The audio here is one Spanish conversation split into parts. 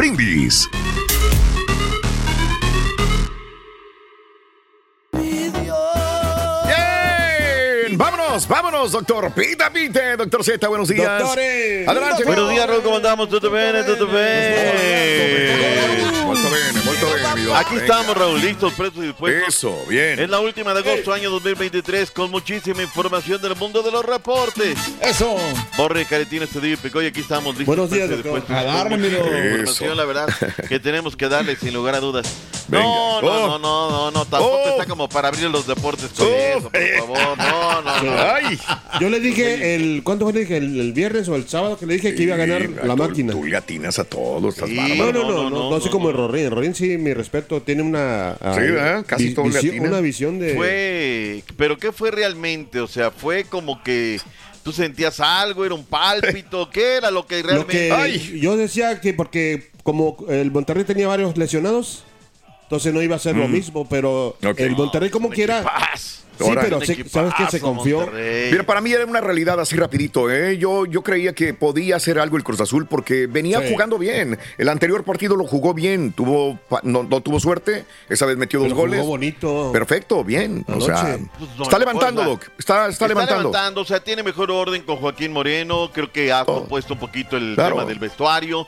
Bien, vámonos, vámonos, doctor. Pita, pite, doctor Z, buenos días. Doctores. Adelante. Buenos días, Raúl, ¿cómo andamos? ¿Todo bien? ¿Todo bien? Molto bene, molto bene, mi. Aquí Venga. estamos, Raúl, listos, prestos y dispuestos. Eso, bien. Es la última de agosto, año 2023, con muchísima información del mundo de los reportes. Eso. Borre, Caretín, Estudillo y Picoy, aquí estamos listos. Buenos días, doctor. A información, la verdad, que tenemos que darle sin lugar a dudas. Venga. No, no, Oh. no, no, no, no, tampoco Oh. está como para abrir los deportes con Oh. eso, por favor. No, no, no. Ay. Yo le dije el. ¿Cuánto fue? Le dije el, el viernes o el sábado que le dije que iba a ganar Sí, la tú- máquina. Tú a todos, estás Sí. No, bárbaro. no, no, No, no, no, no, Rorín. Rorín sí, mi respeto, tiene una. ah. Casi vi- todo visión-. Una visión de. Fue, pero ¿qué fue realmente? O sea, fue como que tú sentías algo, era un pálpito, ¿qué era lo que Lo realmente? que Ay. yo decía que porque como el Monterrey tenía varios lesionados, entonces no iba a ser lo mismo, pero Mm. El Monterrey como quiera. equipazo. Sí, pero se- ¿sabes qué? Se confió. Monterrey. Mira, para mí era una realidad así rapidito, ¿eh? Yo, yo creía que podía hacer algo el Cruz Azul porque venía Sí. jugando bien. El anterior partido lo jugó bien, tuvo no, no tuvo suerte, esa vez metió dos jugó goles. bonito. Perfecto, bien. O sea, Pues no, está levantando, Doc. Está, está, levantando. o sea, tiene mejor orden con Joaquín Moreno, creo que ha Oh. compuesto un poquito el Claro. tema del vestuario.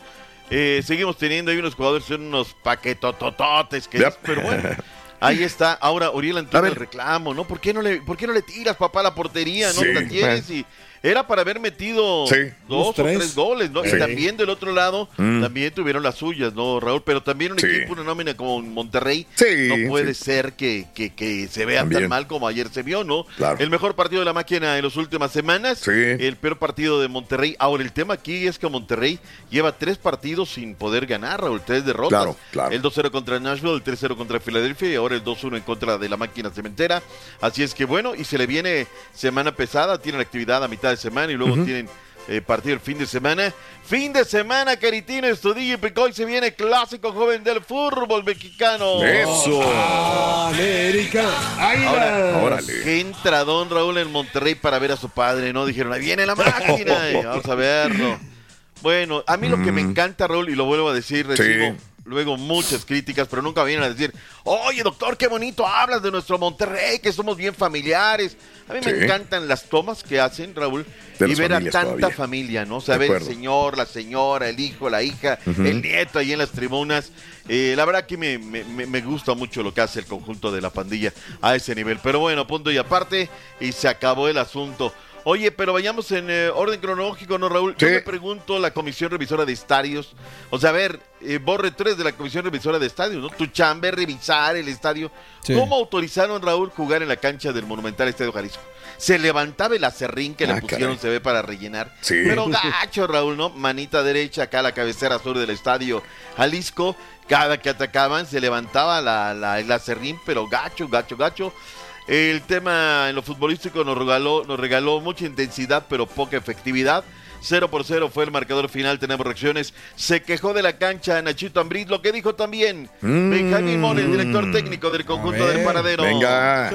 Eh, seguimos teniendo ahí unos jugadores, son unos paquetotototes, que Yep. es- pero bueno. Ahí está. Ahora, Uriel entiende el reclamo, ¿no? ¿Por qué no le, por qué no le tiras, papá, a la portería? ¿No? Sí, La tienes y era para haber metido Sí. dos o tres. tres goles, ¿no? Sí. Y también del otro lado, también tuvieron las suyas, ¿no, Raúl? Pero también un Mm. Sí. equipo, una nómina como Monterrey, Sí, no puede sí. ser que, que, que se vea También. tan mal como ayer se vio, ¿no? Claro. El mejor partido de la máquina en las últimas semanas, Sí. el peor partido de Monterrey. Ahora, el tema aquí es que Monterrey lleva tres partidos sin poder ganar, Raúl, tres derrotas. Claro, claro. El 2-0 contra Nashville, el 3-0 contra Filadelfia y ahora el 2-1 en contra de la máquina cementera. Así es que bueno, y se le viene semana pesada, tienen actividad a mitad de semana y luego tienen eh, partido el fin de semana. Fin de semana, Caritino, Estudillo y Picoy, se viene clásico joven del fútbol mexicano. Eso. América. Águilas. Ahora, Órale. Qué entradón Raúl en Monterrey para ver a su padre, ¿no? Dijeron, ahí viene la máquina, vamos a verlo. Bueno, a mí lo que me encanta, Raúl, y lo vuelvo a decir, recibo Mm. Sí. Luego muchas críticas, pero nunca vienen a decir, oye, doctor, qué bonito hablas de nuestro Monterrey, que somos bien familiares. A mí me encantan las tomas que hacen, Raúl, De y ver a tanta todavía. familia, ¿no? O ver el señor, la señora, el hijo, la hija, el nieto ahí en las tribunas. Eh, la verdad que me- me- me gusta mucho lo que hace el conjunto de la pandilla a ese nivel. Pero bueno, punto y aparte, y se acabó el asunto. Oye, pero vayamos en eh, orden cronológico, ¿no, Raúl? Yo Sí. me pregunto la Comisión Revisora de Estadios. O sea, a ver, eh, borre tres de la Comisión Revisora de Estadios, ¿no? Tu chamba es revisar el estadio. Sí. ¿Cómo autorizaron, Raúl, jugar en la cancha del Monumental Estadio Jalisco? Se levantaba el acerrín que Ah, le pusieron, caray. se ve, para rellenar. Sí. Pero gacho, Raúl, ¿no? Manita derecha acá a la cabecera sur del estadio Jalisco. Cada que atacaban se levantaba la, la- el acerrín, pero gacho, gacho, gacho. El tema en lo futbolístico nos regaló, nos regaló mucha intensidad, pero poca efectividad. 0 por 0 fue el marcador final, tenemos reacciones. Se quejó de la cancha Nachito Ambriz, lo que dijo también Benjamín Mora, el director técnico del conjunto del Paradero. Venga.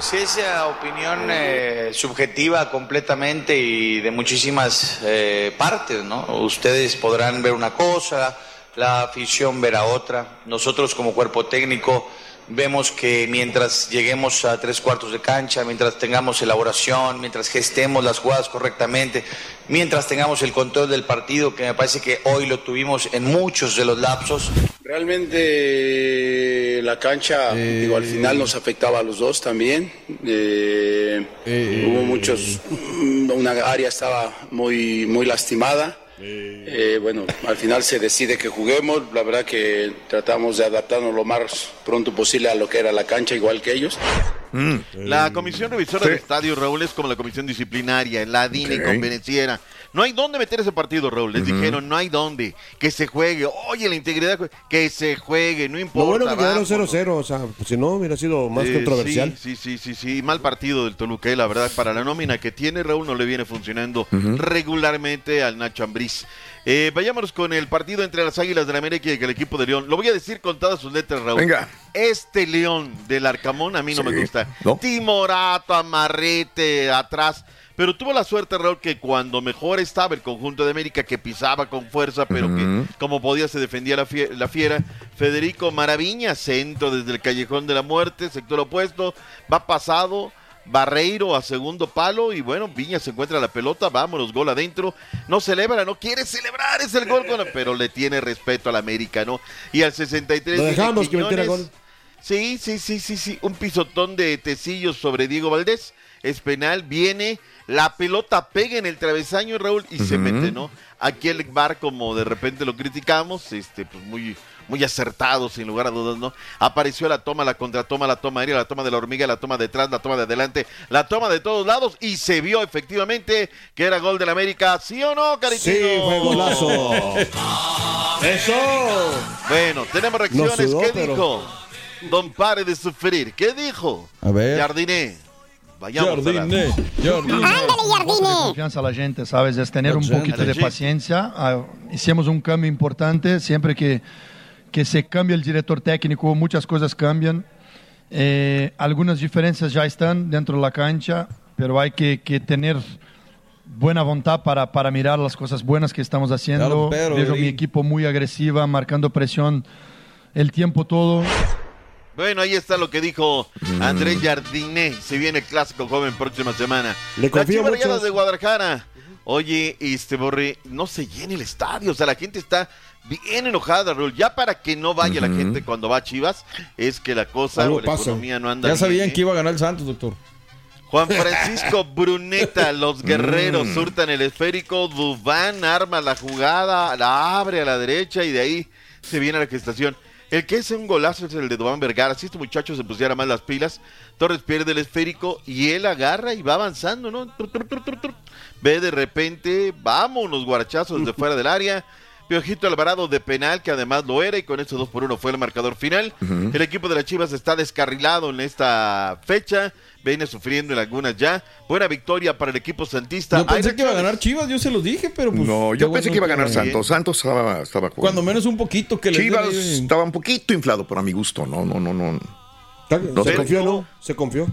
Sí, esa opinión eh, subjetiva completamente y de muchísimas eh, partes, ¿no? Ustedes podrán ver una cosa, la afición verá otra. Nosotros como cuerpo técnico vemos que mientras lleguemos a tres cuartos de cancha, mientras tengamos elaboración, mientras gestemos las jugadas correctamente, mientras tengamos el control del partido, que me parece que hoy lo tuvimos en muchos de los lapsos. Realmente la cancha, digo, al final nos afectaba a los dos también. Eh, hubo muchos, una área estaba muy, muy lastimada. Eh, bueno, al final se decide que juguemos. La verdad que tratamos de adaptarnos lo más pronto posible a lo que era la cancha, igual que ellos. La comisión revisora del estadio, Raúl, es como la comisión disciplinaria, la DINE Ok. convenciera. No hay dónde meter ese partido, Raúl. Les dijeron, no hay dónde. Que se juegue. Oye, la integridad, que se juegue, no Lo importa. bueno que quedaron vámonos. 0-0, o sea, pues, si no hubiera sido más Eh, controversial. Sí, sí, sí, sí, sí. Mal partido del Toluca, eh, la verdad, para la nómina que tiene Raúl no le viene funcionando regularmente al Nacho Ambriz. Eh, vayámonos con el partido entre las Águilas de la América y el equipo de León. Lo voy a decir con todas sus letras, Raúl. Venga. Este León del Arcamón a mí no Sí, me gusta. ¿no? Timorato, amarrete, atrás. Pero tuvo la suerte, Raúl, que cuando mejor estaba el conjunto de América, que pisaba con fuerza, pero que como podía se defendía la, fie- la fiera. Federico Maraviña, centro desde el callejón de la muerte, sector opuesto, va pasado. Barreiro a segundo palo y bueno, Viña se encuentra la pelota, vámonos, gol adentro, no celebra, no quiere celebrar, es el gol, con- pero le tiene respeto al América, ¿no? Y al 63 Lo dejamos que metiera gol. Sí, sí, sí, sí, sí. Un pisotón de Tecillos sobre Diego Valdés. Es penal, viene, la pelota pega en el travesaño, Raúl, y se mete, ¿no? Aquí el bar, como de repente lo criticamos, este, pues muy, muy acertado, sin lugar a dudas, ¿no? Apareció la toma, la contratoma, la toma aérea, la toma de la hormiga, la toma detrás, la toma de adelante, la toma de todos lados, y se vio efectivamente que era gol del América, ¿sí o no, Caritino? Sí, fue golazo. ¡Eso! Bueno, tenemos reacciones. sudó, ¿Qué pero- dijo? Don Pare de sufrir. ¿Qué dijo? A ver. Jardiné. Vayamos a la- Jardine, Jardine. confianza a la gente, ¿sabes? Es tener un poquito de paciencia. Ah, hicimos un cambio importante. Siempre que, que se cambia el director técnico, muchas cosas cambian. Eh, algunas diferencias ya están dentro de la cancha, pero hay que, que tener buena voluntad para, para mirar las cosas buenas que estamos haciendo. Claro, pero, Veo y- mi equipo muy agresiva, marcando presión el tiempo todo. Bueno, ahí está lo que dijo Andrés Jardiné. Se viene el clásico joven próxima semana. Le confío mucho. De Guadalajara. Oye, este Borre, no se llena el estadio. O sea, la gente está bien enojada, Raúl. Ya para que no vaya la gente cuando va a Chivas, es que la cosa Algo o la pasa. economía no anda Ya sabían ¿eh? que iba a ganar el Santos, doctor. Juan Francisco Bruneta, los guerreros Mm. surtan el esférico, Dubán arma la jugada, la abre a la derecha y de ahí se viene a la gestación. El que es un golazo es el de Dubán Vergara. Si este muchacho se pusiera más las pilas, Torres pierde el esférico y él agarra y va avanzando, ¿no? Ve de repente, vamos, unos guarachazos de fuera del área. Piojito Alvarado de penal, que además lo era, y con eso 2 por 1 fue el marcador final. El equipo de las Chivas está descarrilado en esta fecha, viene sufriendo en algunas ya. Buena victoria para el equipo santista. Yo pensé que iba a ganar Chivas, yo se los dije, pero pues. No, yo bueno pensé que iba a ganar. Santos. Santos estaba, estaba jugando. Cuando menos un poquito que le Chivas estaba un poquito inflado, pero a mi gusto. No, no, no, no. Se sé. confió, ¿no? Se confió.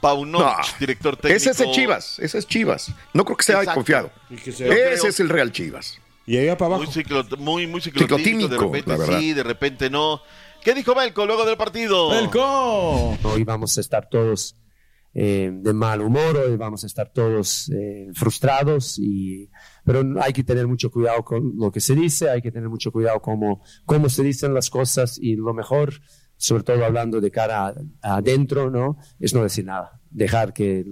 Paunovic, No. director técnico. Ese es el Chivas, ese es Chivas. No creo que sea Exacto. confiado. Que se- Yo Ese creo- es el Real Chivas. Y ahí va para Muy, abajo. ciclo, muy, muy ciclotímico, Ciclotímico, de repente sí, de repente no. ¿Qué dijo Belco luego del partido? ¡Belco! Hoy vamos a estar todos eh, de mal humor, hoy vamos a estar todos eh, frustrados, y, pero hay que tener mucho cuidado con lo que se dice, hay que tener mucho cuidado cómo, cómo se dicen las cosas y lo mejor, sobre todo hablando de cara adentro, ¿no? es no decir nada, dejar que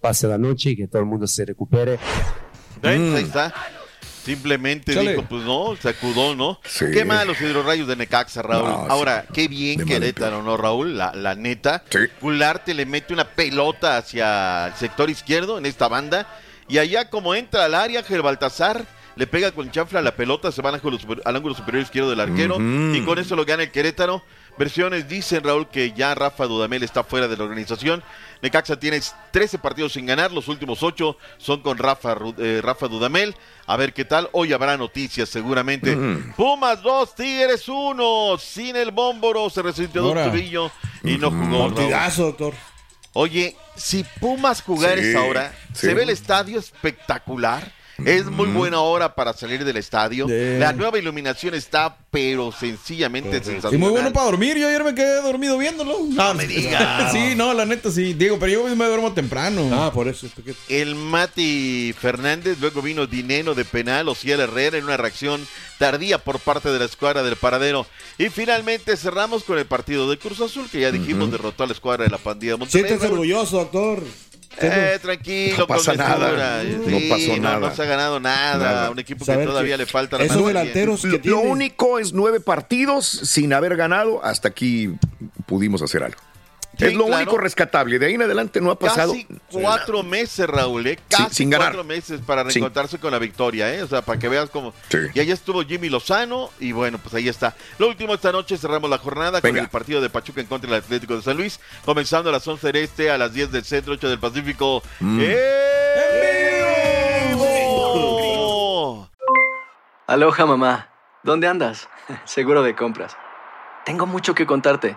pase la noche y que todo el mundo se recupere. ¿Ven? Ahí está. Simplemente Chale. dijo, pues no, sacudó, ¿no? Sí. Qué mal los hidrorrayos de Necaxa, Raúl. No, sí. Ahora, qué bien De Querétaro, ¿no, Raúl? La, la neta. Sí. Gularte le mete una pelota hacia el sector izquierdo en esta banda. Y allá como entra al área, Ángel Baltasar le pega con chanfla la pelota, se van al ángulo, super- al ángulo superior izquierdo del arquero Ujú. y con eso lo gana el Querétaro. Versiones dicen, Raúl, que ya Rafa Dudamel está fuera de la organización. Necaxa tiene 13 partidos sin ganar, los últimos 8 son con Rafa, eh, Rafa Dudamel. A ver qué tal, hoy habrá noticias seguramente. Mm. Pumas 2, Tigres 1, sin el bómboro, se un Ahora. tobillo y no jugó. Partidazo, doctor. Oye, si Pumas jugar Sí, esa hora, sí. se ve el estadio espectacular. Es muy buena hora para salir del estadio. La nueva iluminación está, pero sencillamente sensacional. Y muy bueno para dormir. Yo ayer me quedé dormido viéndolo. No me digas. sí, no, la neta sí. Diego, pero yo me duermo temprano. Ah, por eso. El Mati Fernández, luego vino Dineno de penal, Ociel Herrera en una reacción tardía por parte de la escuadra del paradero. Y finalmente cerramos con el partido de Cruz Azul, que ya dijimos derrotó a la escuadra de la pandilla de Monterrey. Siéntese Raúl. orgulloso, Eh, tranquilo, No pasa nada. Sí, No pasó no, nada. No se ha ganado nada. Nada. Un equipo que todavía que le falta la esos delanteros que Lo, lo tiene. único es nueve partidos sin haber ganado. Hasta aquí pudimos hacer algo. Sí, es lo claro. único rescatable. De ahí en adelante no ha pasado. Casi cuatro meses, Raúl, ¿eh? Casi sin ganar. cuatro meses para reencontrarse con la victoria, ¿eh? O sea, para que veas cómo. Sí. Y allá estuvo Jimmy Lozano, y bueno, pues ahí está. Lo último esta noche cerramos la jornada con el partido de Pachuca en contra del Atlético de San Luis, comenzando a las 11 del este, a las 10 del centro, 8 del Pacífico. Mm. ¡En vivo! Aloha, mamá. ¿Dónde andas? Seguro de compras. Tengo mucho que contarte.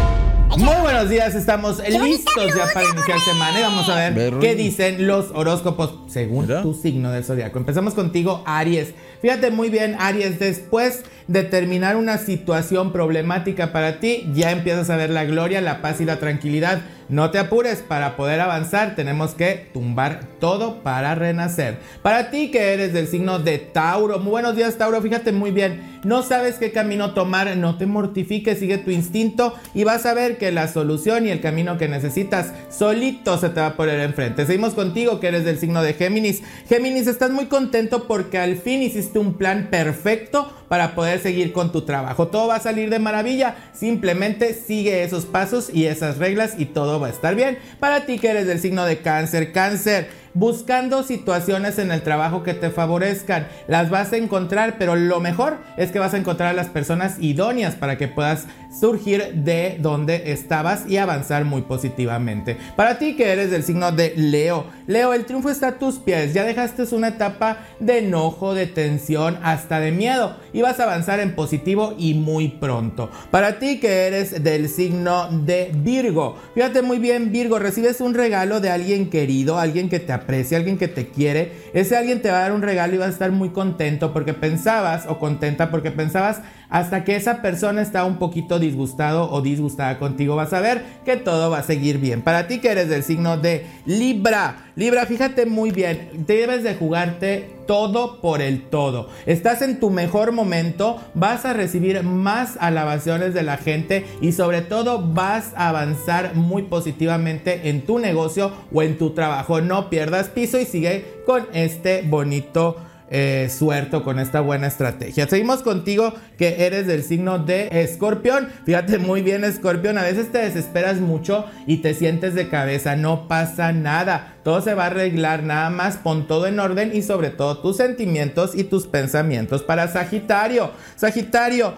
Muy buenos días, estamos listos ya para iniciar semana y vamos a ver qué dicen los horóscopos según Mira. tu signo del zodiaco. Empezamos contigo, Aries. Fíjate muy bien, Aries, después de terminar una situación problemática para ti, ya empiezas a ver la gloria, la paz y la tranquilidad. No te apures, para poder avanzar tenemos que tumbar todo para renacer. Para ti que eres del signo de Tauro, muy buenos días Tauro, fíjate muy bien, no sabes qué camino tomar, no te mortifiques, sigue tu instinto y vas a ver que la solución y el camino que necesitas solito se te va a poner enfrente. Seguimos contigo que eres del signo de Géminis. Géminis, estás muy contento porque al fin hiciste un plan perfecto para poder seguir con tu trabajo. Todo va a salir de maravilla, simplemente sigue esos pasos y esas reglas y todo va a estar bien. Para ti que eres del signo de cáncer, cáncer buscando situaciones en el trabajo que te favorezcan. Las vas a encontrar, pero lo mejor es que vas a encontrar a las personas idóneas para que puedas surgir de donde estabas y avanzar muy positivamente. Para ti que eres del signo de Leo, Leo, el triunfo está a tus pies. Ya dejaste una etapa de enojo, de tensión, hasta de miedo y vas a avanzar en positivo y muy pronto. Para ti que eres del signo de Virgo, fíjate muy bien Virgo, recibes un regalo de alguien querido, alguien que te aprecia, alguien que te quiere. Ese alguien te va a dar un regalo y vas a estar muy contento porque pensabas o contenta porque pensabas hasta que esa persona está un poquito disgustado o disgustada contigo. Vas a ver que todo va a seguir bien. Para ti que eres del signo de Libra, Libra, fíjate muy bien, debes de jugarte todo por el todo. Estás en tu mejor momento, vas a recibir más alabaciones de la gente y sobre todo vas a avanzar muy positivamente en tu negocio o en tu trabajo. No pierdas piso y sigue con este bonito eh, suerte con esta buena estrategia. Seguimos contigo que eres del signo de escorpión. Fíjate muy bien escorpión, a veces te desesperas mucho y te sientes de cabeza, no pasa nada. Todo se va a arreglar, nada más pon todo en orden y sobre todo tus sentimientos y tus pensamientos para Sagitario. Sagitario,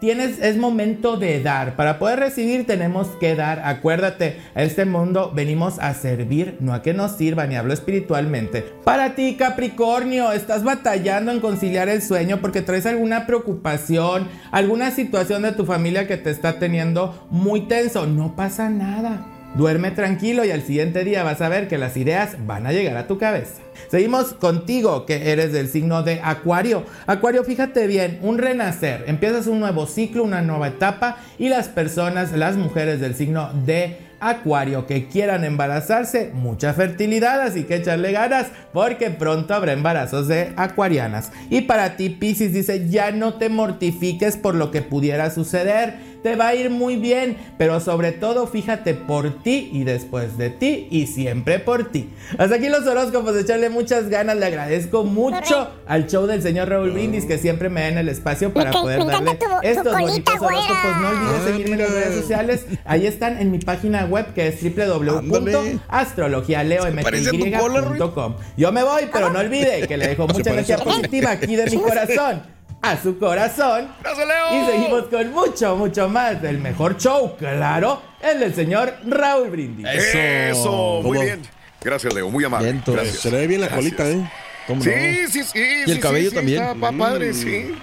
Tienes, es momento de dar. Para poder recibir tenemos que dar. Acuérdate, a este mundo venimos a servir, no a que nos sirva, ni hablo espiritualmente. Para ti, Capricornio, estás batallando en conciliar el sueño porque traes alguna preocupación, alguna situación de tu familia que te está teniendo muy tenso. No pasa nada. Duerme tranquilo y al siguiente día vas a ver que las ideas van a llegar a tu cabeza. Seguimos contigo, que eres del signo de Acuario. Acuario, fíjate bien, un renacer. Empiezas un nuevo ciclo, una nueva etapa y las personas, las mujeres del signo de Acuario que quieran embarazarse, mucha fertilidad, así que echarle ganas porque pronto habrá embarazos de acuarianas. Y para ti, Pisces dice, ya no te mortifiques por lo que pudiera suceder te va a ir muy bien, pero sobre todo fíjate por ti y después de ti y siempre por ti. Hasta aquí los horóscopos, echarle muchas ganas, le agradezco mucho al show del señor Raúl Brindis que siempre me da en el espacio para poder darle estos bonitos horóscopos. No olvides seguirme en las redes sociales, ahí están en mi página web que es www.astrologialeomty.com. Yo me voy, pero no olvide que le dejo mucha energía positiva aquí de mi corazón a su corazón. Y seguimos con mucho, mucho más del mejor show, claro, el del señor Raúl Brindis. Eso, muy bien. Gracias, Leo, muy amable. Gracias. Se le ve bien la colita, ¿eh? Sí, sí, sí. Y el cabello también. Está padre, sí.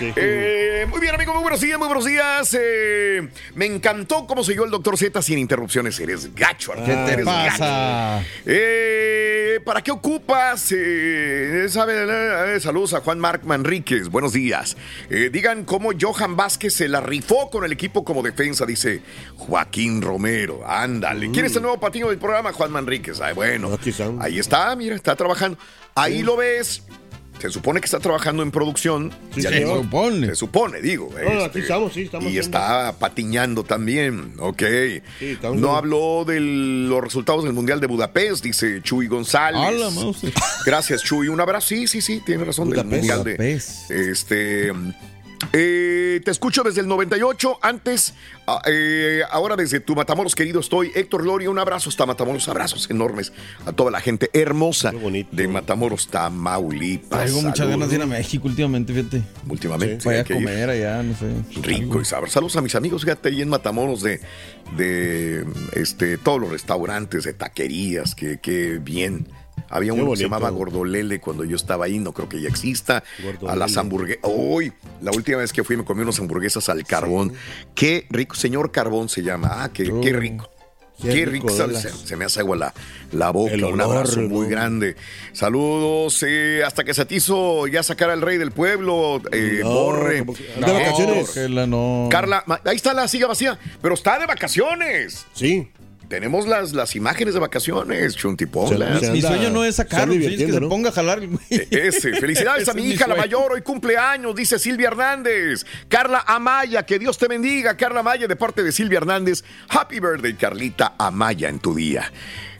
Eh, muy bien, amigo, muy buenos días, muy buenos días. Eh, me encantó cómo siguió el doctor Z sin interrupciones. Eres gacho, Arquete, ¿Qué eres pasa? gacho. Eh, ¿Para qué ocupas? Sabe, saludos a Juan Marc Manríquez, buenos días. Digan cómo Johan Vázquez se la rifó con el equipo como defensa, dice Joaquín Romero. Ándale. ¿Quién es el nuevo patiño del programa? Juan Manríquez. Ay, bueno, ahí está, mira, está trabajando. Ahí lo ves. Se supone que está trabajando en producción. Sí, Ya señor. digo, Se supone. Se supone, digo. No, aquí estamos, sí, estamos Y está patiñando también, ok. no bien. habló de los resultados del Mundial de Budapest, dice Chuy González. A la mouse. Gracias, Chuy. Un abrazo. Sí, sí, sí, tiene razón. Del Budapest. Mundial de. Budapest. Este. Eh, te escucho desde el 98. Antes, ah, eh, ahora desde tu Matamoros querido estoy. Héctor Loria, un abrazo hasta Matamoros. Abrazos enormes a toda la gente hermosa de Matamoros, Tamaulipas. Traigo muchas ganas de ir a México últimamente, fíjate. Últimamente. Voy hay a ir. comer allá, no sé. Rico y sabroso. Saludos a mis amigos, fíjate, ahí en Matamoros de, de este, todos los restaurantes, de taquerías, que, que bien. Había Qué uno que se llamaba Gordolele cuando yo estaba ahí, no creo que ya exista. A las hamburguesas. Hoy, la última vez que fui me comí unas hamburguesas al carbón. Qué rico, señor Carbón se llama. Ah, qué, qué rico. Qué Qué, rico, rico, se, Douglas. se- se me hace agua la, la boca. El un olor, abrazo muy grande. Saludos. eh, hasta que hizo ya sacar al rey del pueblo. eh, No, Borre. de vacaciones. Carla, ahí está la silla vacía, pero está de vacaciones. Sí. Tenemos las, las imágenes de vacaciones, se Mi sueño no es sacarlo, es que divirtiendo, se ¿no? ponga a jalar. güey. Ese, felicidades a Ese mi hija, la mayor, hoy cumpleaños, dice Silvia Hernández. Carla Amaya, que Dios te bendiga, Carla Amaya, de parte de Silvia Hernández. Happy birthday, Carlita Amaya, en tu día.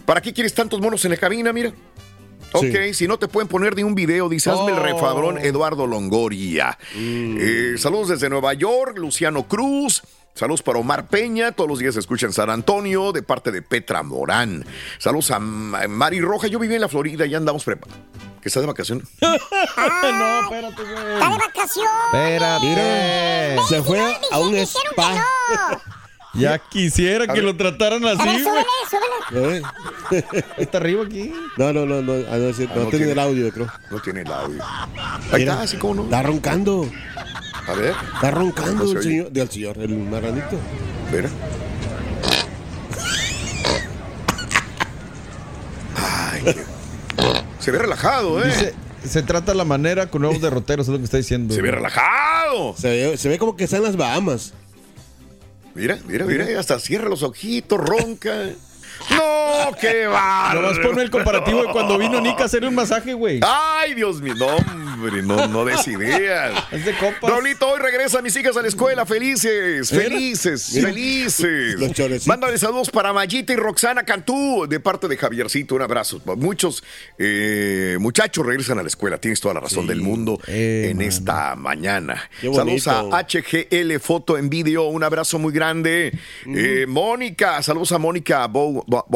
¿Para qué quieres tantos monos en la cabina, mira? Ok, si no te pueden poner ni un video, dice, hazme el Oh. refabrón Eduardo Longoria. Eh, saludos desde Nueva York, Luciano Cruz. Saludos para Omar Peña, todos los días se escucha en San Antonio, de parte de Petra Morán. Saludos a Ma- Mari Roja, yo viví en la Florida, ya andamos preparados. ¿Que está de vacaciones? no, espérate, güey. ¡Está de vacaciones! Espérate. Se fue a un spa. Ya quisiera que lo trataran así, A ver, güey. súbele, súbele. Está arriba aquí. No, no, no, no, ah, no, Ah, no no tiene tiene. el audio, creo. No tiene el audio. Ahí Mira, está, así como no. Está roncando. A ver, Está roncando se el señor, del señor, el marranito. espera. Ay, qué- Se ve relajado, ¿eh? Dice, se trata la manera con nuevos derroteros, es lo que está diciendo. Se ve relajado. Se ve, se ve como que está en las Bahamas. Mira, mira, mira, hasta cierra los ojitos, ronca. ¡No! No, qué bárbaro. Nomás ponme el comparativo de cuando vino Nick a hacerle un masaje, güey. Ay, Dios mío, no, hombre, no, no des ideas. Es de compas. Raulito, hoy regresa mis hijas a la escuela, felices, felices, mira. felices. Los. Mándale saludos para Mayita y Roxana Cantú, de parte de Javiercito, un abrazo. Muchos eh, muchachos regresan a la escuela, tienes toda la razón del mundo Eh, en esta mañana. Qué Saludos a. HGL Foto en Video, un abrazo muy grande. Eh, Mónica, saludos a Mónica Bo- Bo-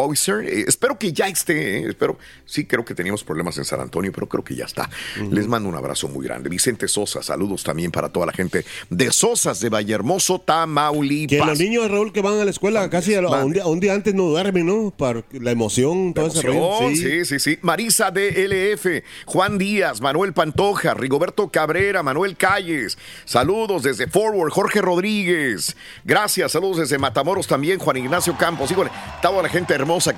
Eh, espero que ya esté, eh, espero, sí creo que teníamos problemas en San Antonio, pero creo que ya está. Les mando un abrazo muy grande. Vicente Sosa, saludos también para toda la gente de Sosas de Vallehermoso, Tamaulipas. Que los niños, Raúl, que van a la escuela casi a, lo- a un, día, a un día antes no duermen, ¿no? Para la emoción, todo ese. Emoción, sí, sí, sí. Marisa DLF, Juan Díaz, Manuel Pantoja, Rigoberto Cabrera, Manuel Calles. Saludos desde Forward, Jorge Rodríguez. Gracias, saludos desde Matamoros también, Juan Ignacio Campos. Híjole, toda la gente hermosa que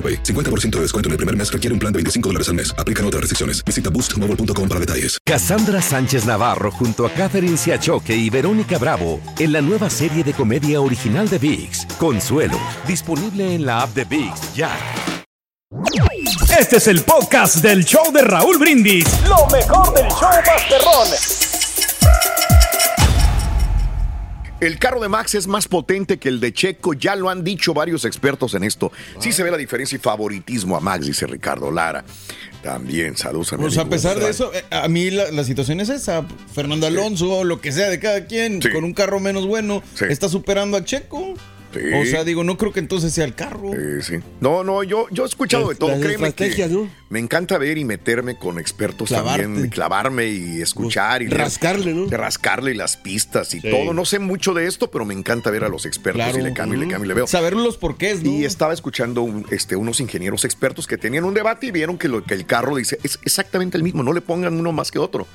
AroPay. 50% de descuento en el primer mes requiere un plan de 25 dólares al mes. Aplican otras restricciones. Visita boostmobile.com para detalles. Cassandra Sánchez Navarro junto a Catherine Siachoque y Verónica Bravo en la nueva serie de comedia original de VIX, Consuelo, disponible en la app de VIX ya. Este es el podcast del show de Raúl Brindis. Lo mejor del show Masterrón. El carro de Max es más potente que el de Checo, ya lo han dicho varios expertos en esto. Sí se ve la diferencia y favoritismo a Max, dice Ricardo Lara. También, saludos a mi Pues a pesar de eso, eh, a mí la, la situación es esa. Fernando Alonso, lo que sea de cada quien, con un carro menos bueno, está superando a Checo. Sí. O sea, digo, no creo que entonces sea el carro. Sí, sí. No, no, yo, yo he escuchado de todo. Créeme estrategias, que ¿no? me encanta ver y meterme con expertos Clavarte. también, clavarme y escuchar y leer- rascarle, ¿no? rascarle las pistas y Sí. todo. No sé mucho de esto, pero me encanta ver a los expertos Claro. y le cambio y le cambio y le veo. Saber los porqués, ¿no? Y estaba escuchando un- este, unos ingenieros expertos que tenían un debate y vieron que, lo, que el carro dice es exactamente el mismo, no le pongan uno más que otro.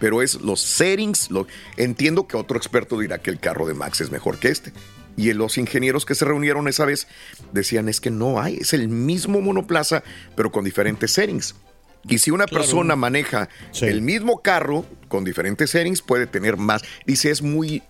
Pero es los settings. Lo, entiendo que otro experto dirá que el carro de Max es mejor que este. Y los ingenieros que se reunieron esa vez decían es que no hay, es el mismo monoplaza, pero con diferentes settings. Y si una Claro. persona maneja el mismo carro con diferentes settings, puede tener más. Dice, es muy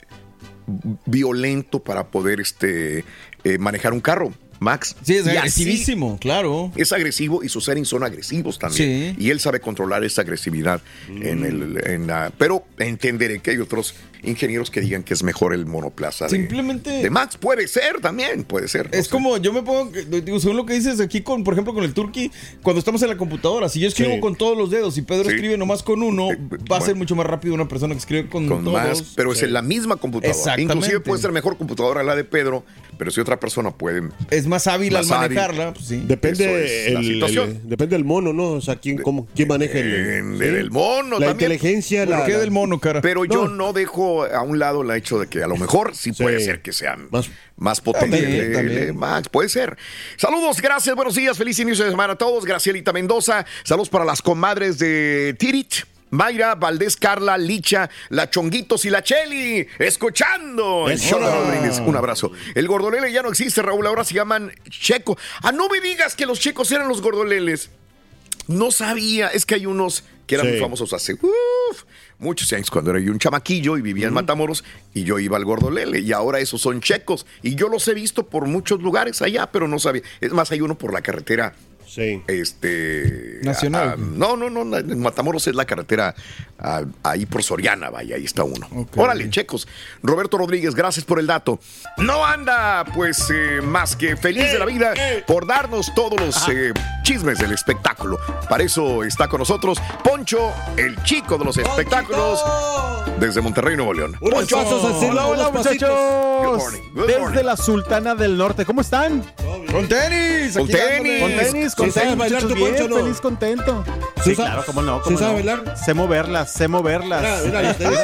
violento para poder este, eh, manejar un carro, Max. Sí, es Y así agresivísimo, claro. Es agresivo y sus settings son agresivos también. Y él sabe controlar esa agresividad. En el, en la- pero entenderé que hay otros ingenieros que digan que es mejor el monoplaza Simplemente- de Max. Puede ser también, puede ser. no Es sé. como, yo me pongo, digo, según lo que dices aquí, con, por ejemplo, con el Turkey, cuando estamos en la computadora, si yo escribo Sí. con todos los dedos y Pedro Sí. Eh, escribe nomás con uno, va a ser mucho más rápido una persona que escribe con, con todos. más, pero es en la misma computadora. Exactamente. Inclusive puede ser mejor computadora la de Pedro, pero si otra persona puede... Es más hábil al Más hábil. manejarla, pues sí. Depende, la el, situación. el- depende del mono, ¿no? O sea, quién, cómo, quién maneja el, sí. del mono La también. inteligencia, la, la- mono, cara? Pero yo no dejo a un lado el hecho de que a lo mejor sí, puede ser que sea más, potente También, el- también. el Max, puede ser. Saludos, gracias, buenos días, feliz inicio de semana a todos. Gracielita Mendoza, saludos para las comadres de Tirit. Mayra, Valdés, Carla, Licha, La Chonguitos y La Cheli, escuchando el Eso. show de Raúl Brindis. Un abrazo. El gordolele ya no existe, Raúl, ahora se llaman Checo. Ah, no me digas que los checos eran los gordoleles. No sabía, es que hay unos que eran Sí. muy famosos hace uf, muchos años cuando era yo un chamaquillo y vivía en Matamoros y yo iba al Gordolele y ahora esos son checos y yo los he visto por muchos lugares allá, pero no sabía. Es más, hay uno por la carretera Sí. Este. Nacional. ah, no, no, no. en Matamoros es la carretera ah, ahí por Soriana, vaya, ahí está uno. Órale, checos. Roberto Rodríguez, gracias por el dato. No anda, pues, eh, más que feliz de la vida por darnos todos los eh, chismes del espectáculo. Para eso está con nosotros Poncho, el chico de los espectáculos, desde Monterrey, Nuevo León. Así, Hola, hola. Good muchachos. morning, good Desde la Sultana del Norte, ¿cómo están? Con tenis. Con tenis. Con Sí, con sabes bailar bien, Poncho, ¿no? feliz, contento. ¿Sí Sí, claro, cómo no, sí cómo sabe no. bailar? Sé moverlas, sé moverlas. Mira, mira, tenis.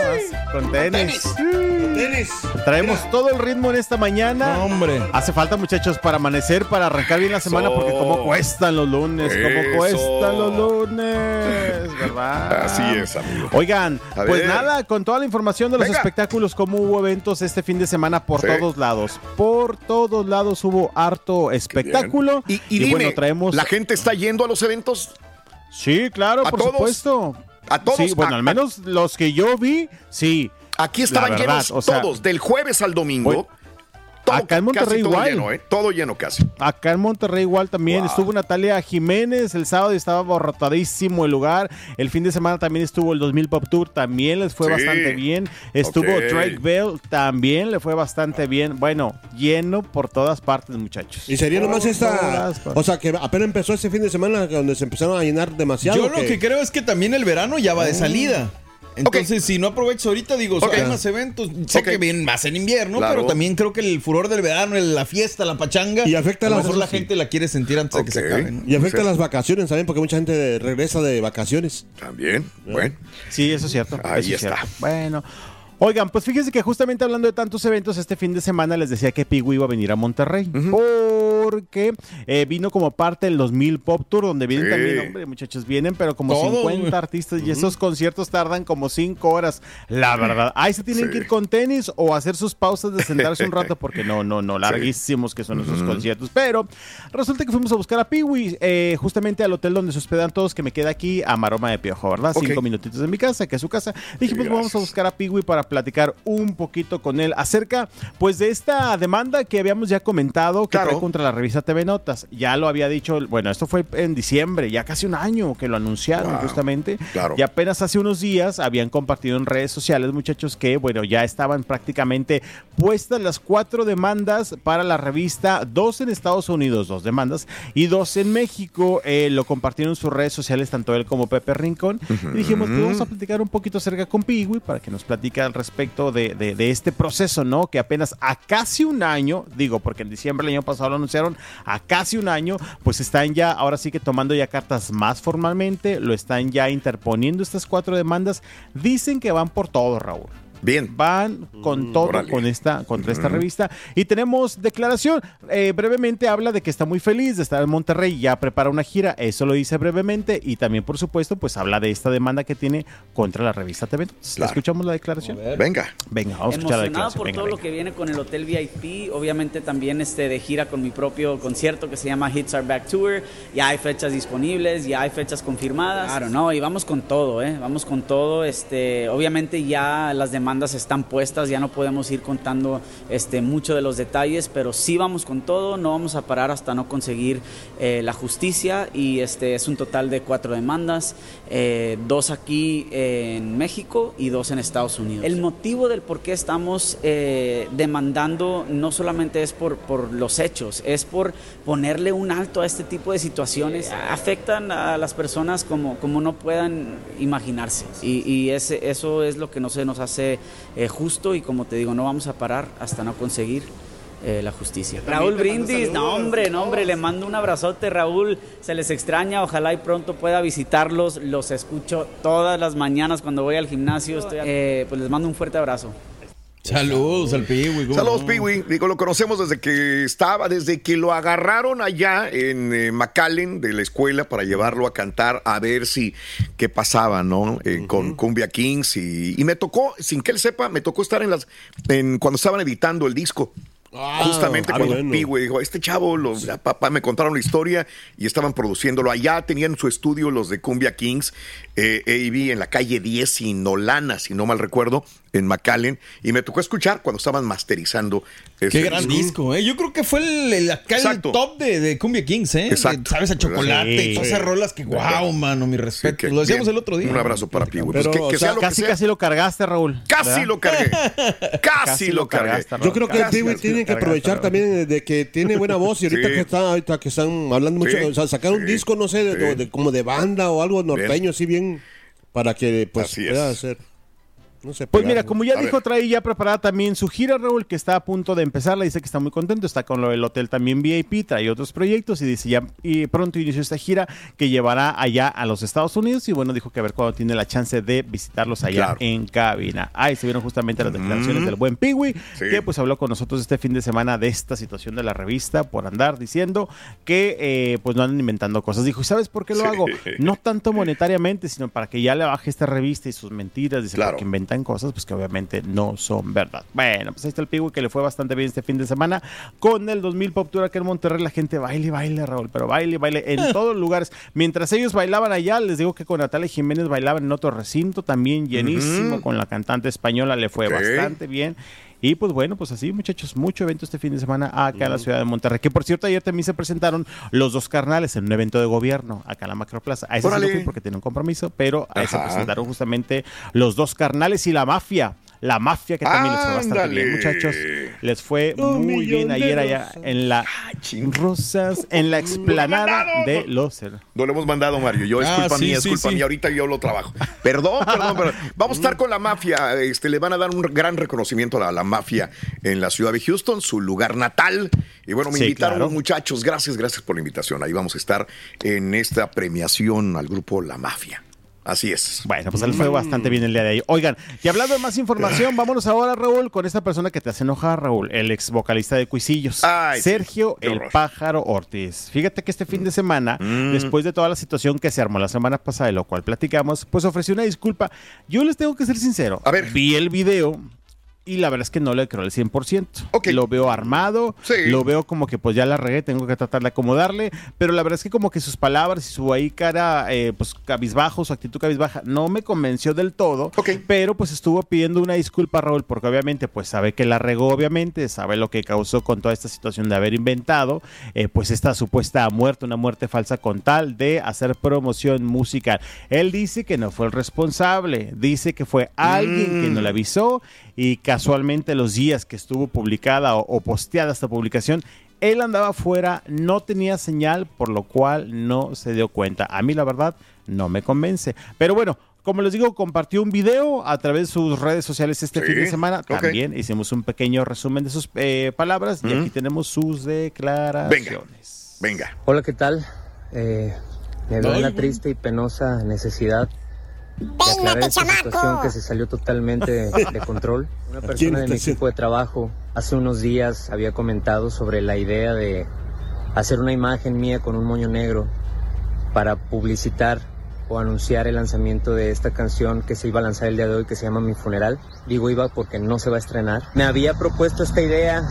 Con tenis. Tenis. Traemos todo el ritmo en esta mañana. No, hombre. Hace falta, muchachos, para amanecer, para arrancar bien la semana, Eso. porque como cuestan los lunes, como Eso. cuestan los lunes, ¿verdad? Así es, amigo. Oigan, A pues ver. nada, con toda la información de los Venga. espectáculos, como hubo eventos este fin de semana por Sí. todos lados. Por todos lados hubo harto espectáculo. Y, y dime, bueno, traemos. ¿la gente está yendo a los eventos? Sí, claro, ¿A por todos? supuesto. ¿A todos? Sí, bueno, A- al menos los que yo vi, sí. Aquí estaban verdad, llenos o sea, todos, del jueves al domingo. Todo- acá en Monterrey casi todo igual. lleno, ¿eh? Todo lleno casi. Acá en Monterrey igual también Wow. estuvo Natalia Jiménez el sábado y estaba abarrotadísimo el lugar. El fin de semana también estuvo el 2000 Pop Tour, también les fue Sí. bastante bien. Estuvo. Drake Bell, también le fue bastante bien. Bueno, lleno por todas partes, muchachos. Y sería nomás Por esta. todas partes. O sea, que apenas empezó ese fin de semana donde se empezaron a llenar demasiado. Yo lo que creo es que también el verano ya va de salida. Entonces, si no aprovechas ahorita, digo, Ok. hay más eventos. Sé que vienen más en invierno, Claro. pero también creo que el furor del verano, el- la fiesta, la pachanga, Y afecta a lo mejor la sí. gente la quiere sentir antes de que se acabe. ¿no? Y afecta Sí. las vacaciones también, porque mucha gente regresa de vacaciones. También, bueno. Sí, eso es cierto. Ahí eso es está. cierto. Bueno. Oigan, pues fíjense que justamente hablando de tantos eventos, este fin de semana les decía que Pigui iba a venir a Monterrey. Porque eh, vino como parte del 2000 Pop Tour, donde vienen Sí. también, hombre, muchachos, vienen, pero como Todos, 50 güey. artistas y esos conciertos tardan como 5 horas. La verdad, ahí se tienen Sí. que ir con tenis o hacer sus pausas de sentarse un rato, porque no, no, no, larguísimos que son esos conciertos. Pero resulta que fuimos a buscar a Piwi, eh, justamente al hotel donde se hospedan todos, que me queda aquí a Maroma de Piojo, ¿verdad? Ok. Cinco minutitos de mi casa, que es su casa. Dije, pues vamos a buscar a Piwi para platicar un poquito con él acerca, pues, de esta demanda que habíamos ya comentado que Claro. trae contra la revista TV Notas. Ya lo había dicho, bueno, esto fue en diciembre, ya casi un año que lo anunciaron Wow. justamente. Claro. Y apenas hace unos días habían compartido en redes sociales, muchachos, que, bueno, ya estaban prácticamente puestas las cuatro demandas para la revista, dos en Estados Unidos, dos demandas, y dos en México. Eh, lo compartieron en sus redes sociales, tanto él como Pepe Rincón. Y dijimos, pues vamos a platicar un poquito acerca con Pigui para que nos platique al respecto de, este proceso, ¿no? Que apenas a casi un año, digo, porque en diciembre del año pasado lo anunciaron, a casi un año, pues están ya, ahora sí que tomando ya cartas más formalmente, lo están ya interponiendo estas cuatro demandas. Dicen que van por todo, Raúl. Bien. Van con todo órale. con esta, contra esta revista. Y tenemos declaración. Eh, brevemente habla de que está muy feliz de estar en Monterrey, ya prepara una gira. Eso lo dice brevemente. Y también, por supuesto, pues habla de esta demanda que tiene contra la revista TV. Claro. ¿Escuchamos la declaración? Venga. Venga, vamos a escuchar la declaración. por Venga, todo venga. lo que viene con el Hotel VIP, obviamente también este de gira con mi propio concierto que se llama Hits Are Back Tour, ya hay fechas disponibles, ya hay fechas confirmadas. Claro, no, y vamos con todo, eh, vamos con todo, este, obviamente ya las demandas están puestas, ya no podemos ir contando este mucho de los detalles, pero sí vamos con todo, no vamos a parar hasta no conseguir eh, la justicia y este es un total de cuatro demandas, eh, dos aquí en México y dos en Estados Unidos. El motivo del por qué estamos eh, demandando no solamente es por, por los hechos, es por ponerle un alto a este tipo de situaciones. Afectan a las personas como, como no puedan imaginarse. Y, y ese, eso es lo que no se nos hace eh, justo y como te digo, no vamos a parar hasta no conseguir eh, la justicia. Raúl Brindis, no hombre, no hombre, le mando un abrazote, Raúl, se les extraña, ojalá y pronto pueda visitarlos, los escucho todas las mañanas cuando voy al gimnasio, estoy, eh, pues les mando un fuerte abrazo. Saludos al Piwi. ¿cómo Saludos? Piwi. Digo, lo conocemos desde que estaba, desde que lo agarraron allá en eh, McAllen de la escuela para llevarlo a cantar a ver si qué pasaba, ¿no? Eh, Con Cumbia Kings y, y me tocó, sin que él sepa, me tocó estar en las, en, cuando estaban editando el disco. Justamente ah, cuando bueno. Piwi dijo, este chavo, lo- ya, papá, me contaron la historia y estaban produciéndolo. Allá tenían su estudio los de Cumbia Kings, eh, AV en la calle 10 y Nolana, si no mal recuerdo. En McAllen y me tocó escuchar cuando estaban masterizando ese Qué gran disco, ¿eh? Yo creo que fue el, el acá el Exacto. top de, de Cumbia Kings, ¿eh? Exacto. De, Sabes a chocolate Sí. y todas esas rolas que, wow, mano, mi respeto. que Lo decíamos bien. el otro día. Un abrazo para Pi, güey. Pues que- que o sea, casi, casi lo cargaste, Raúl. Casi ¿verdad? lo cargué. Casi lo cargué. cargaste, Raúl. Yo creo que lo tiene que aprovechar también de que tiene buena voz y ahorita Sí. que está ahorita que están hablando mucho, Sí. o sea, sacar un Sí. disco no sé de, Sí. de- como de banda o algo norteño así bien para que pues pueda hacer no sé. Pues mira, como ya A dijo, trae ya preparada también su gira, Raúl, que está a punto de empezar. Le dice que está muy contento, está con lo del hotel también VIP, trae otros proyectos y dice ya y pronto inició esta gira que llevará allá a los Estados Unidos. Y bueno, dijo que a ver cuándo tiene la chance de visitarlos allá Claro. en cabina. Ahí se vieron justamente las declaraciones Mm. del buen Piwi, Sí. que pues habló con nosotros este fin de semana de esta situación de la revista por andar diciendo que eh, pues no andan inventando cosas. Dijo, ¿y sabes por qué lo Sí. hago? No tanto monetariamente, sino para que ya le baje esta revista y sus mentiras. Dice, Claro. porque inventan cosas pues que obviamente no son verdad. Bueno, pues ahí está el Piwi que le fue bastante bien este fin de semana con el 2000 Pop Tour aquí en Monterrey. La gente baile, y baile, Raúl, pero baile, y baile en todos los lugares. Mientras ellos bailaban allá, les digo que con Natalia Jiménez bailaban en otro recinto también llenísimo. Con la cantante española le fue bastante bien. Y pues bueno, pues así muchachos, mucho evento este fin de semana acá en la ciudad de Monterrey. Que por cierto, ayer también se presentaron los dos carnales en un evento de gobierno acá en la Macroplaza. A ese sí no fui porque tenía un compromiso, pero ahí se Ajá. presentaron justamente los dos carnales y la mafia. La mafia que también les fue bastante bien, muchachos. Les fue Un muy bien ayer allá en la Rosas, en la explanada de los No lo hemos mandado, Mario. Yo, es Ah, culpa sí, mía, es sí, culpa sí. mía. Ahorita yo lo trabajo. Perdón, perdón, perdón. Vamos a estar con la mafia. Este, le van a dar un gran reconocimiento a la mafia en la ciudad de Houston, su lugar natal. Y bueno, me Sí, invitaron claro. muchachos. Gracias, gracias por la invitación. Ahí vamos a estar en esta premiación al grupo La Mafia. Así es. Bueno, pues les fue bastante bien el día de ahí. Oigan, y hablando de más información, vámonos ahora, Raúl, con esta persona que te hace enojar, Raúl, el ex vocalista de Cuisillos, Ay, Sergio el horror. Pájaro Ortiz. Fíjate que este fin de semana, Mm. después de toda la situación que se armó la semana pasada, de lo cual platicamos, pues ofreció una disculpa. Yo les tengo que ser sincero. A ver. Vi el video. Y la verdad es que no le creo al 100%. Ok. Lo veo armado, Sí. lo veo como que pues ya la regué, tengo que tratar de acomodarle, pero la verdad es que como que sus palabras y su ahí cara, eh, pues cabizbajo, su actitud cabizbaja, no me convenció del todo, pero pues estuvo pidiendo una disculpa Raúl, porque obviamente pues sabe que la regó, obviamente, sabe lo que causó con toda esta situación de haber inventado, eh, pues esta supuesta muerte, una muerte falsa con tal de hacer promoción musical. Él dice que no fue el responsable, dice que fue alguien que no le avisó y casualmente los días que estuvo publicada o, o posteada esta publicación, él andaba afuera, no tenía señal, por lo cual no se dio cuenta. A mí la verdad no me convence. Pero bueno, como les digo, compartió un video a través de sus redes sociales este Sí, fin de semana. También hicimos un pequeño resumen de sus eh, palabras y Mm. aquí tenemos sus declaraciones. Venga. Hola, ¿qué tal? Eh, me veo en Ay, la güey. triste y penosa necesidad aclarar esta situación que se salió totalmente de, de control. Una persona de mi equipo de trabajo hace unos días había comentado sobre la idea de hacer una imagen mía con un moño negro para publicitar o anunciar el lanzamiento de esta canción que se iba a lanzar el día de hoy que se llama Mi Funeral. Digo iba porque no se va a estrenar. Me había propuesto esta idea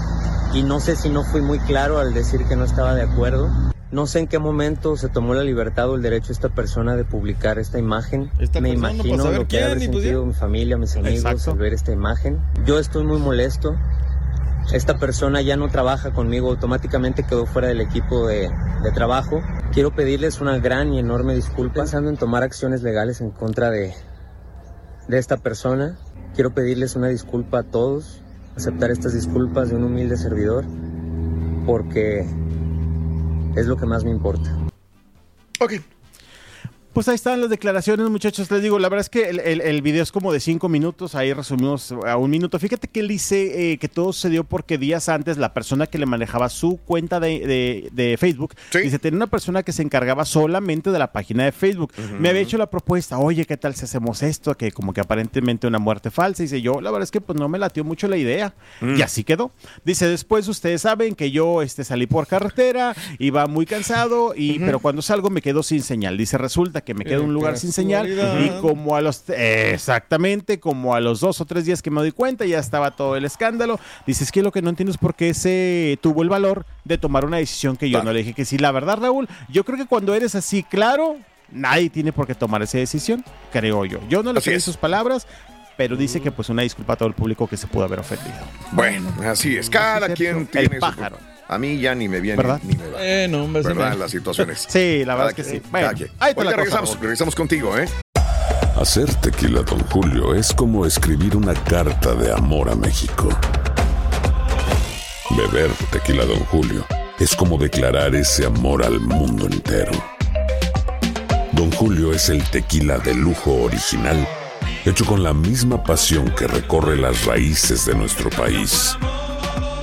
y no sé si no fui muy claro al decir que no estaba de acuerdo. No sé en qué momento se tomó la libertad o el derecho de esta persona de publicar esta imagen. Esta Me imagino lo que ha pues, sentido mi familia, mis amigos Exacto. al ver esta imagen. Yo estoy muy molesto. Esta persona ya no trabaja conmigo, automáticamente quedó fuera del equipo de, de trabajo. Quiero pedirles una gran y enorme disculpa, pensando en tomar acciones legales en contra de, de esta persona. Quiero pedirles una disculpa a todos, aceptar estas disculpas de un humilde servidor, porque es lo que más me importa. Ok. Pues ahí están las declaraciones, muchachos. Les digo, la verdad es que el, el- el video es como de cinco minutos. Ahí resumimos a un minuto. Fíjate que él dice eh, que todo se dio porque días antes la persona que le manejaba su cuenta de, de- de Facebook dice tenía una persona que se encargaba solamente de la página de Facebook. Me había hecho la propuesta, oye, ¿qué tal si hacemos esto? Que como que aparentemente una muerte falsa. Dice yo, la verdad es que pues no me latió mucho la idea. Mm. Y así quedó. Dice, después ustedes saben que yo este, salí por carretera, iba muy cansado, y, pero cuando salgo me quedo sin señal. Dice, resulta que me quedo en un lugar sin señal y como a los eh, exactamente como a los dos o tres días que me doy cuenta ya estaba todo el escándalo dice es que lo que no entiendo es por qué se tuvo el valor de tomar una decisión que yo no le dije que sí la verdad Raúl yo creo que cuando eres así claro nadie tiene por qué tomar esa decisión creo yo yo no le es. sus palabras pero dice que pues una disculpa a todo el público que se pudo haber ofendido. Bueno, así es. Cada quien tiene El su- pájaro. A mí ya ni me viene ¿Verdad? ni me va. Bueno, hombre, sí ¿Verdad? Las situaciones. Sí, la verdad Cada es que sí. Bueno, ahí la cosa, regresamos, regresamos contigo, ¿eh? Hacer tequila, Don Julio, es como escribir una carta de amor a México. Beber tequila, Don Julio, es como declarar ese amor al mundo entero. Don Julio es el tequila de lujo original, hecho con la misma pasión que recorre las raíces de nuestro país.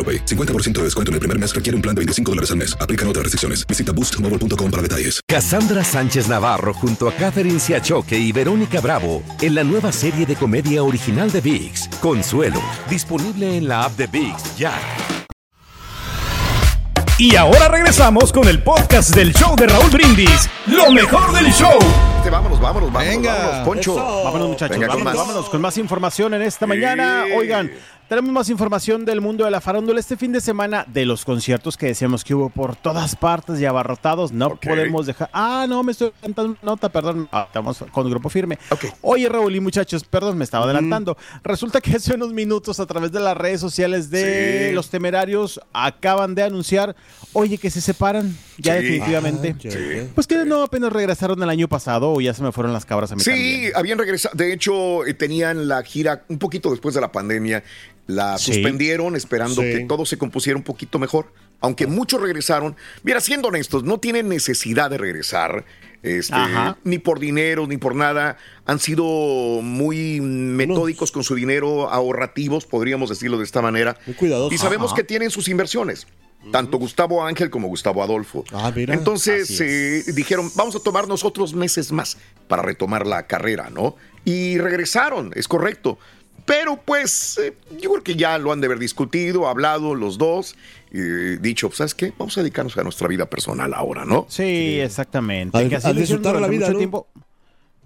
AroPay. 50% de descuento en el primer mes requiere un plan de 25 dólares al mes. Aplican otras restricciones. Visita boostmobile.com para detalles. Cassandra Sánchez Navarro junto a Catherine Siachoque y Verónica Bravo en la nueva serie de comedia original de VIX, Consuelo, disponible en la app de VIX ya. Y ahora regresamos con el podcast del show de Raúl Brindis. Lo mejor del show. Vámonos, vámonos, vámonos, vámonos, Poncho. Vámonos, muchachos. Venga, con vámonos, más. vámonos con más información en esta mañana. Oigan, tenemos más información del mundo de la farándula este fin de semana de los conciertos que decíamos que hubo por todas partes y abarrotados. No podemos dejar. Ah, no, me estoy cantando nota, perdón. Ah, estamos con el grupo firme. Oye, Raúl y muchachos, perdón, me estaba adelantando. Resulta que hace unos minutos a través de las redes sociales de Sí. los temerarios acaban de anunciar, oye, que se separan ya Sí. definitivamente. Ah, sí. Pues que no apenas regresaron el año pasado o ya se me fueron las cabras a mí Sí, también. habían regresado. De hecho, eh, tenían la gira un poquito después de la pandemia. La Sí. suspendieron esperando Sí. que todo se compusiera un poquito mejor. Aunque muchos regresaron. Mira, siendo honestos, no tienen necesidad de regresar. Este, ni por dinero, ni por nada. Han sido muy metódicos con su dinero, ahorrativos, podríamos decirlo de esta manera. cuidadosos. Y sabemos Ajá. que tienen sus inversiones. Tanto Gustavo Ángel como Gustavo Adolfo. Ah, mira. Entonces eh, dijeron, vamos a tomarnos otros meses más para retomar la carrera, ¿no? Y regresaron, es correcto. Pero pues eh, yo creo que ya lo han de haber discutido, hablado los dos, y dicho, pues, ¿sabes qué? Vamos a dedicarnos a nuestra vida personal ahora, ¿no? Sí, exactamente. A- que así a lo hicieron disfrutar la vida, mucho ¿no? tiempo.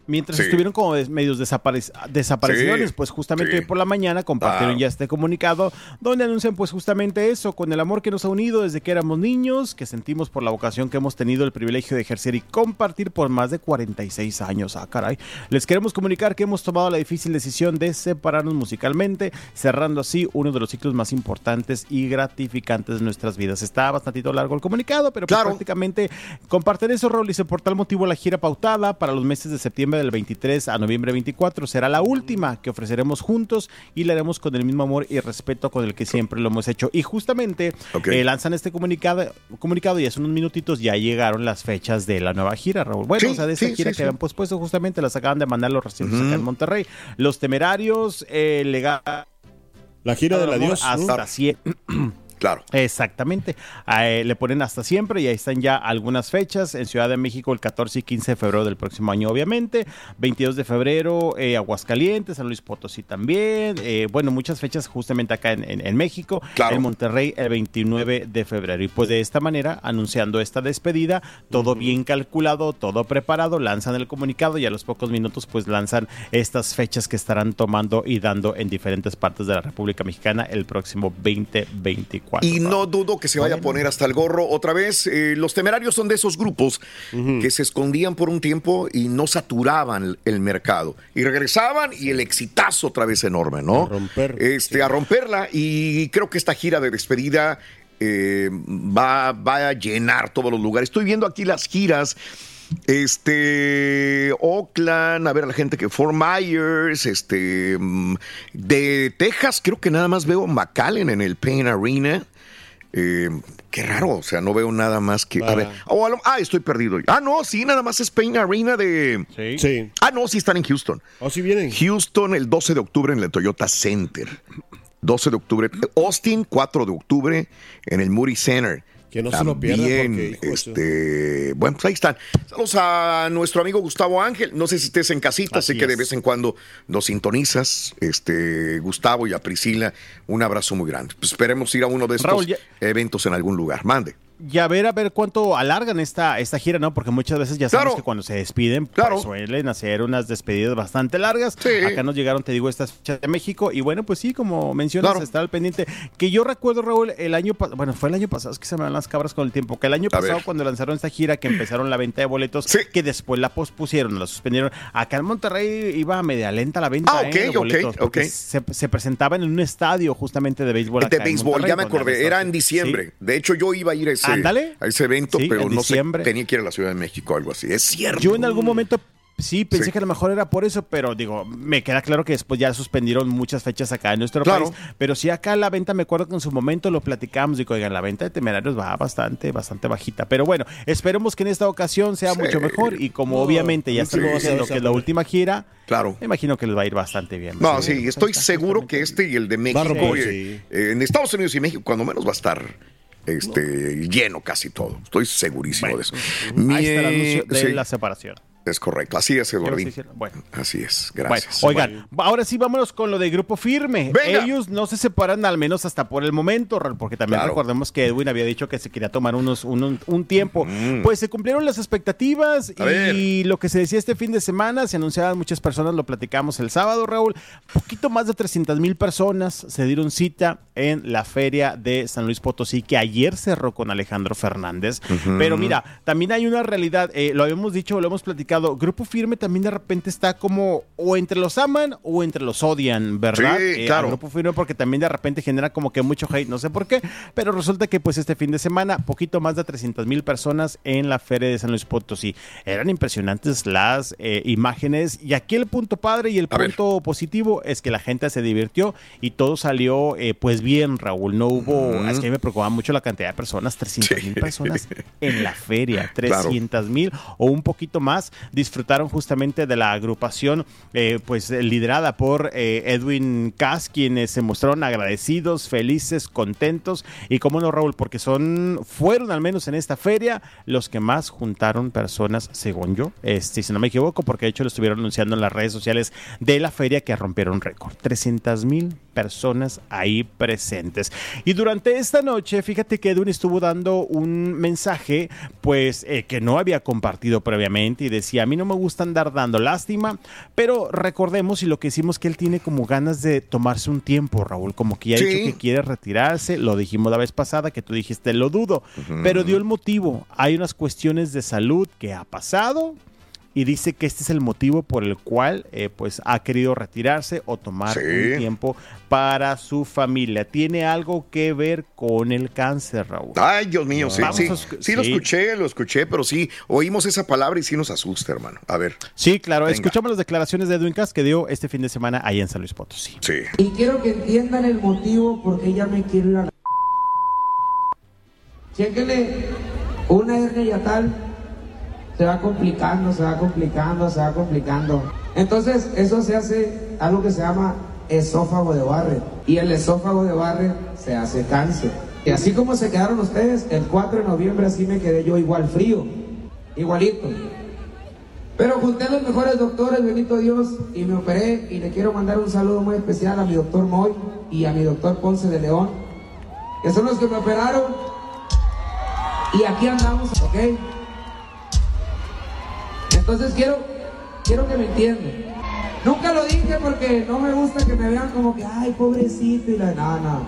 Mientras Sí. estuvieron como medios desaparec- desaparecidos, Sí, pues justamente sí. hoy por la mañana compartieron ya este comunicado donde anuncian pues justamente eso, con el amor que nos ha unido desde que éramos niños, que sentimos por la vocación que hemos tenido el privilegio de ejercer y compartir por más de 46 años. Ah, caray. Les queremos comunicar que hemos tomado la difícil decisión de separarnos musicalmente, cerrando así uno de los ciclos más importantes y gratificantes de nuestras vidas. Está bastantito largo el comunicado, pero pues prácticamente comparten eso, Raúl, dice, por tal motivo la gira pautada para los meses de septiembre del 23 a noviembre 24 será la última que ofreceremos juntos y la haremos con el mismo amor y respeto con el que siempre lo hemos hecho. Y justamente eh, lanzan este comunicado, comunicado y hace unos minutitos ya llegaron las fechas de la nueva gira, Raúl. Bueno, Sí, o sea, de esa sí, gira sí, que sí. habían pospuesto justamente las acaban de mandar los recientes Ujú. acá en Monterrey. Los temerarios, eh, legal. La gira del Amor adiós. ¿no? Hasta cien- Claro. Exactamente. Eh, le ponen hasta siempre y ahí están ya algunas fechas. En Ciudad de México el 14 y 15 de febrero del próximo año, obviamente. 22 de febrero eh, Aguascalientes, San Luis Potosí también. Eh, bueno, muchas fechas justamente acá en, en- en México. Claro. En Monterrey el 29 de febrero. Y pues de esta manera, anunciando esta despedida, todo bien calculado, todo preparado, lanzan el comunicado y a los pocos minutos pues lanzan estas fechas que estarán tomando y dando en diferentes partes de la República Mexicana el próximo 2024. Y no dudo que se vaya a poner hasta el gorro otra vez. Eh, los temerarios son de esos grupos que se escondían por un tiempo y no saturaban el mercado. Y regresaban y el exitazo otra vez enorme, ¿no? A romper. Este, A romperla. Y creo que esta gira de despedida eh, va, va a llenar todos los lugares. Estoy viendo aquí las giras. Este, Oakland, a ver a la gente que Fort Myers, este, mm, de Texas, creo que nada más veo McAllen en el Payne Arena. Eh, qué raro, o sea, no veo nada más que. A ver, oh, a lo- ah, estoy perdido. Ah, no, sí, nada más es Payne Arena de. Sí. Ah, no, sí están en Houston. ¿O sí vienen? Houston el 12 de octubre en el Toyota Center. 12 de octubre. Austin, 4 de octubre en el Moody Center. Que no se lo pierdan, También, porque, hijo este, bueno, pues ahí están. Saludos a nuestro amigo Gustavo Ángel. No sé si estés en casita, sé Así que de vez en cuando nos sintonizas. Este, Gustavo y a Priscila, un abrazo muy grande. Pues esperemos ir a uno de estos Raúl, ya- eventos en algún lugar. Mande. Y a ver, a ver cuánto alargan esta, esta gira, ¿no? Porque muchas veces ya sabemos Claro. que cuando se despiden, pues, suelen hacer unas despedidas bastante largas. Acá nos llegaron, te digo, estas fechas de México. Y bueno, pues sí, como mencionas, Claro. estar al pendiente. Que yo recuerdo, Raúl, el año pasado, bueno, fue el año pasado, es que se me van las cabras con el tiempo, que el año A pasado ver. cuando lanzaron esta gira, que empezaron la venta de boletos, que después la pospusieron, la suspendieron. Acá en Monterrey iba media lenta la venta. Ah, ¿eh? ok, de ok, boletos, porque ok. Se, se presentaban en un estadio justamente de béisbol. de acá béisbol, ya me acordé, era en diciembre. Sí. De hecho, yo iba a ir a ese, Ándale. a ese evento, Sí, pero en no diciembre. sé, tenía que ir a la Ciudad de México o algo así. Es cierto. Yo en algún momento sí pensé Sí. que a lo mejor era por eso, pero digo, me queda claro que después ya suspendieron muchas fechas acá en nuestro Claro. país. Pero sí acá la venta, me acuerdo que en su momento lo platicamos, digo, oigan, la venta de temerarios va bastante, bastante bajita. Pero bueno, esperemos que en esta ocasión sea Sí. mucho mejor y como No, obviamente ya sí, estamos sí, en lo sí. que es la última gira, Claro. me imagino que les va a ir bastante bien. No, sí, estoy seguro que este y el de México, eh, en Estados Unidos y México, cuando menos va a estar este, lleno casi todo. Estoy segurísimo de eso. Ahí está el anuncio de Sí, la separación. Es correcto, así es, Eduardín. bueno. Así es, Bueno, gracias. oigan, ahora sí vámonos con lo de Grupo Firme. Venga. Ellos no se separan al menos hasta por el momento, Raúl, porque también Claro. recordemos que Edwin había dicho que se quería tomar unos un, un tiempo. Pues se cumplieron las expectativas Mm. Y lo que se decía este fin de semana, se anunciaban muchas personas, lo platicamos el sábado, Raúl. Poquito más de 300 mil personas se dieron cita en la feria de San Luis Potosí, que ayer cerró con Alejandro Fernández. Pero mira, también hay una realidad, eh, lo habíamos dicho, lo hemos platicado, Grupo Firme también de repente está como o entre los aman o entre los odian, ¿verdad? Sí, Eh, claro. Grupo Firme porque también de repente genera como que mucho hate, no sé por qué, pero resulta que pues este fin de semana, poquito más de 300 mil personas en la feria de San Luis Potosí. Eran impresionantes las eh, imágenes y aquí el punto padre y el punto positivo es que la gente se divirtió y todo salió eh, pues bien, Raúl. No hubo, es que a mí me preocupaba mucho la cantidad de personas, 300 mil personas en la feria, Claro. 300 mil o un poquito más disfrutaron justamente de la agrupación eh, pues liderada por eh, Edwin Cass quienes se mostraron agradecidos, felices, contentos. Y como no Raúl porque son fueron al menos en esta feria los que más juntaron personas según yo, este, si no me equivoco porque de hecho lo estuvieron anunciando en las redes sociales de la feria que rompieron récord, 300 mil personas ahí presentes. Y durante esta noche fíjate que Edwin estuvo dando un mensaje pues eh, que no había compartido previamente y decía a mí no me gusta andar dando lástima pero recordemos y lo que hicimos que él tiene como ganas de tomarse un tiempo Raúl como que ya ha Sí. dicho que quiere retirarse lo dijimos la vez pasada que tú dijiste lo dudo pero dio el motivo. Hay unas cuestiones de salud que ha pasado y dice que este es el motivo por el cual eh, pues ha querido retirarse o tomar Sí. un tiempo para su familia. Tiene algo que ver con el cáncer, Raúl. Ay, Dios mío, sí, sí, a sí, lo sí. escuché, lo escuché, pero sí, oímos esa palabra y sí nos asusta, hermano. A ver. Sí, claro. Venga. Escuchamos las declaraciones de Edwin Cass que dio este fin de semana ahí en San Luis Potosí. Sí. Y quiero que entiendan el motivo por qué ya me quiero ir a la... Chéquenle, una hernia yatal se va complicando, se va complicando, se va complicando. Entonces, eso se hace algo que se llama esófago de Barrett. Y el esófago de Barrett se hace cáncer. Y así como se quedaron ustedes, el 4 de noviembre así me quedé yo igual frío, igualito. Pero junté a los mejores doctores, bendito Dios, y me operé. Y le quiero mandar un saludo muy especial a mi doctor Moy y a mi doctor Ponce de León, que son los que me operaron. Y aquí andamos, ¿ok? Entonces quiero, quiero que me entiendan. Nunca lo dije porque no me gusta que me vean como que, ay, pobrecito y la no, no.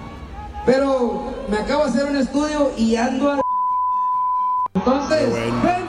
Pero me acabo de hacer un estudio y ando a Entonces, ¡vencimos el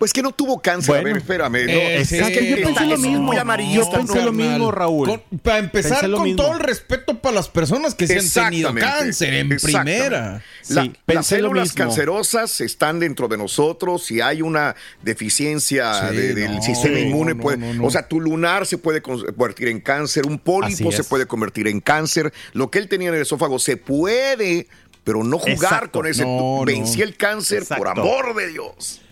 Pues que no tuvo cáncer. a ver, espérame. No, Eh, es que yo pensé lo mismo. Yo pensé lo mismo, Raúl. Con- para empezar, Pensé con mismo. todo el respeto para las personas que se han tenido cáncer en primera. La- Sí, las pensé lo células mismo. cancerosas están dentro de nosotros. Si hay una deficiencia Sí, de- del no, sistema inmune, no, puede- no, no. o sea, tu lunar se puede convertir en cáncer, un pólipo se puede convertir en cáncer. Lo que él tenía en el esófago se puede, pero no jugar Exacto. con ese. No, no. Vencí el cáncer por amor de Dios.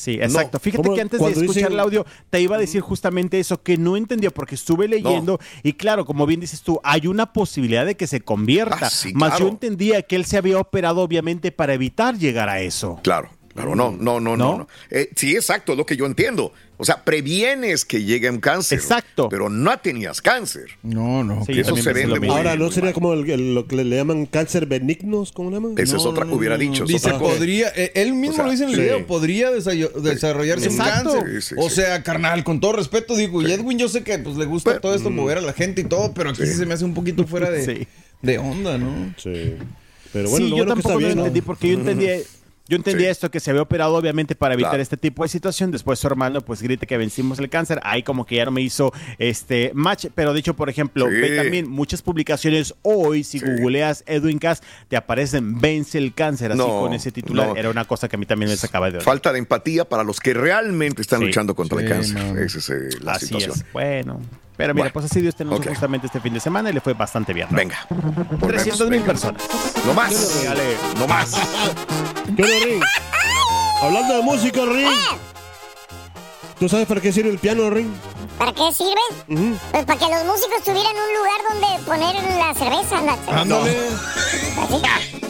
Sí, exacto. Fíjate que antes de escuchar el audio te iba a decir justamente eso, que no entendió porque estuve leyendo y claro, como bien dices tú, hay una posibilidad de que se convierta. Ah, sí, Más claro. yo entendía que él se había operado obviamente para evitar llegar a eso. Claro, claro, no, no, no, no. no. Eh, sí, exacto, es lo que yo entiendo. O sea, previenes que llegue un cáncer. Exacto. Pero no tenías cáncer. No, no. que eso se vende muy Ahora, ¿no muy sería mal. como el, el- lo que le llaman cáncer benignos? ¿Cómo le llaman? Esa es otra, hubiera dicho. Dice, podría, eh, él mismo O sea, lo dice en el sí. video, podría desarrollarse un Exacto. cáncer. Sí, sí, o sí. sea, carnal, con todo respeto, digo, y Edwin, yo sé que pues le gusta todo esto, mover a la gente y todo, pero aquí sí, se me hace un poquito fuera de, Sí. de onda, ¿no? Sí. Pero sí, bueno, lo yo bueno que tampoco está bien, lo entendí porque yo entendía, yo entendía esto que se había operado obviamente para evitar Claro. este tipo de situación. Después su hermano pues grita que vencimos el cáncer. Ahí como que ya no me hizo este match. Pero dicho, por ejemplo, Sí. ve también muchas publicaciones hoy, si googleas Edwin Cass, te aparecen vence el cáncer. Así No, con ese titular. no. Era una cosa que a mí también me sacaba de onda. Falta de empatía para los que realmente están Sí. luchando contra el cáncer. no. Esa es eh, la Así situación. es. Bueno. Pero mira, Bueno, pues así Dios tenemos ok. justamente este fin de semana y le fue bastante bien. ¿no? Venga. 300 mil personas. No más. Dale. No más. ¿Qué onda, Ring? Hablando de música, Ring. ¿Tú sabes para qué sirve el piano, Ring? ¿Para qué sirve? Pues para que los músicos tuvieran un lugar donde poner la cerveza. La cerveza. Ándale.